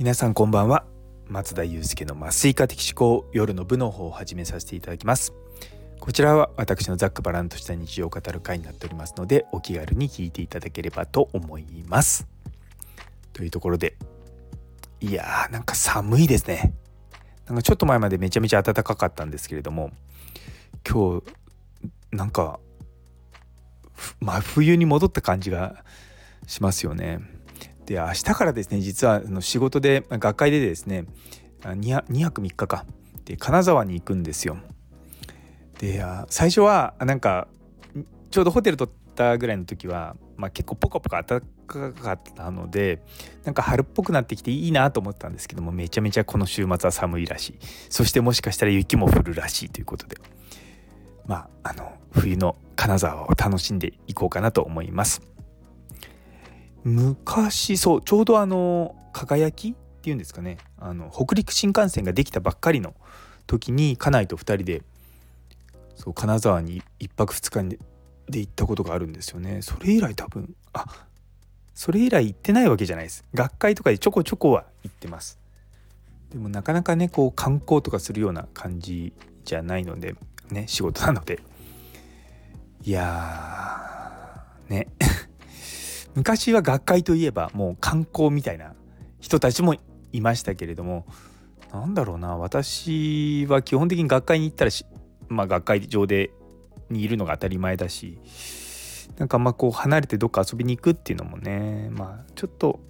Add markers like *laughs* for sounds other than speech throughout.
皆さんこんばんは。松田祐介の麻酔科的思考夜の部の方を始めさせていただきます。こちらは私のざっくばらんとした日常を語る会になっておりますのでお気軽に聞いていただければと思います。というところでいやーなんか寒いですね。なんかちょっと前までめちゃめちゃ暖かかったんですけれども今日なんか真冬に戻った感じがしますよね。で明日からですね実はの仕事で学会でですね 2, 2泊3日かで金沢に行くんですよ。で最初はなんかちょうどホテル取ったぐらいの時は、まあ、結構ポカポカ暖かかったのでなんか春っぽくなってきていいなと思ったんですけどもめちゃめちゃこの週末は寒いらしいそしてもしかしたら雪も降るらしいということでまああの冬の金沢を楽しんでいこうかなと思います。昔そうちょうどあの輝きっていうんですかね。あの北陸新幹線ができたばっかりの時に家内と2人でそう金沢に1泊2日で行ったことがあるんですよね。それ以来多分あそれ以来行ってないわけじゃないです。学会とかでちょこちょこは行ってます。でもなかなかねこう観光とかするような感じじゃないのでね仕事なので。いやーね。昔は学会といえばもう観光みたいな人たちもいましたけれどもなんだろうな私は基本的に学会に行ったらまあ、学会上でにいるのが当たり前だしなんかあこう離れてどっか遊びに行くっていうのもねまあちょっと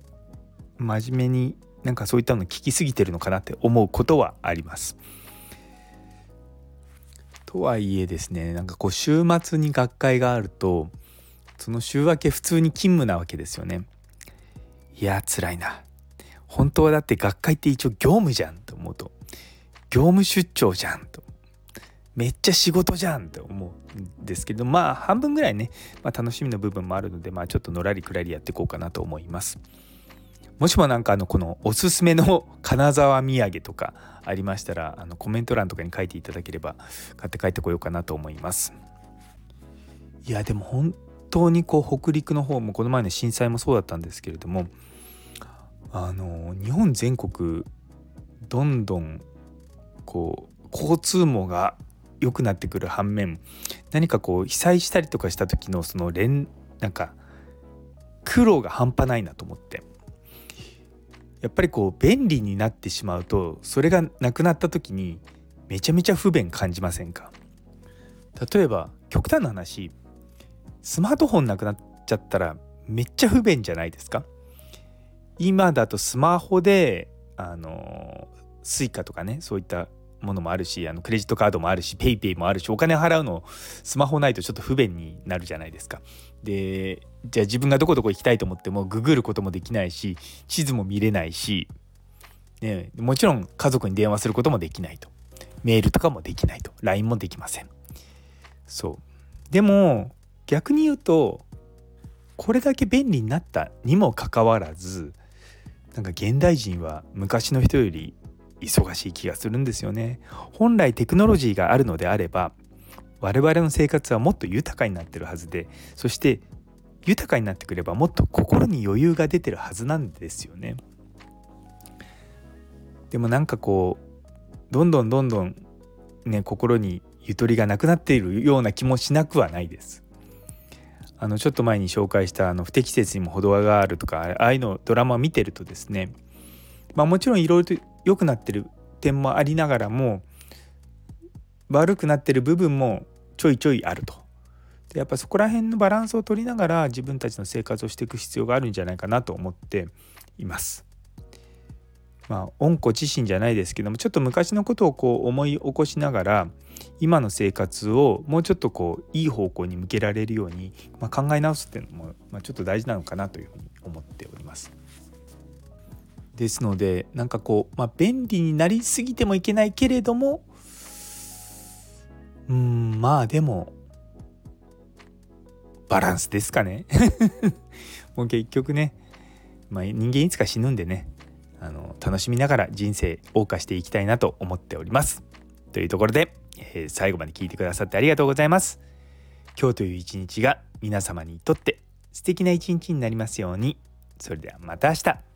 真面目になんかそういったの聞きすぎてるのかなって思うことはあります。とはいえですねなんかこう週末に学会があるとその週明け普通に勤務なわけですよね。いや辛いな。本当はだって学会って一応業務じゃんと思うと。業務出張じゃんと。めっちゃ仕事じゃんって思うんですけどまあ半分ぐらいね、まあ、楽しみの部分もあるのでまあちょっとのらりくらりやっていこうかなと思います。もしもなんかあのこのおすすめの金沢土産とかありましたらあのコメント欄とかに書いていただければ買って帰ってこようかなと思います。いやでも本当にこう北陸の方もこの前の震災もそうだったんですけれどもあの日本全国どんどんこう交通網が良くなってくる反面何かこう被災したりとかした時のその連なんか苦労が半端ないなと思ってやっぱりこう便利になってしまうとそれがなくなった時にめちゃめちゃ不便感じませんか？例えば極端な話スマートフォンなくなっちゃったらめっちゃ不便じゃないですか？今だとスマホであの Suica とかねそういったものもあるしあのクレジットカードもあるし PayPay もあるしお金払うのスマホないとちょっと不便になるじゃないですか。でじゃあ自分がどこどこ行きたいと思ってもググることもできないし地図も見れないし、ね、もちろん家族に電話することもできないとメールとかもできないと LINE もできません。そうでも逆に言うとこれだけ便利になったにもかかわらずなんか現代人は昔の人より忙しい気がするんですよね。本来テクノロジーがあるのであれば我々の生活はもっと豊かになってるはずでそして豊かになってくればもっと心に余裕が出てるはずなんですよね。でもなんかこうどんどんどんどんね心にゆとりがなくなっているような気もしなくはないです。あのちょっと前に紹介したあの不適切にも程があるとかああいうのドラマを見てるとですねまあもちろんいろいろと良くなってる点もありながらも悪くなってる部分もちょいちょいあると。でやっぱそこら辺のバランスを取りながら自分たちの生活をしていく必要があるんじゃないかなと思っています。まあ恩子自身じゃないですけどもちょっと昔のことをこう思い起こしながら今の生活をもうちょっとこういい方向に向けられるように、まあ、考え直すっていうのも、まあ、ちょっと大事なのかなというふうに思っております。ですのでなんかこう、まあ、便利になりすぎてもいけないけれどもうんまあでもバランスですかね *laughs* もう結局ね、まあ、人間いつか死ぬんでねあの楽しみながら人生謳歌していきたいなと思っております。というところで、えー、最後まで聞いてくださってありがとうございます。今日という一日が皆様にとって素敵な一日になりますように。それではまた明日。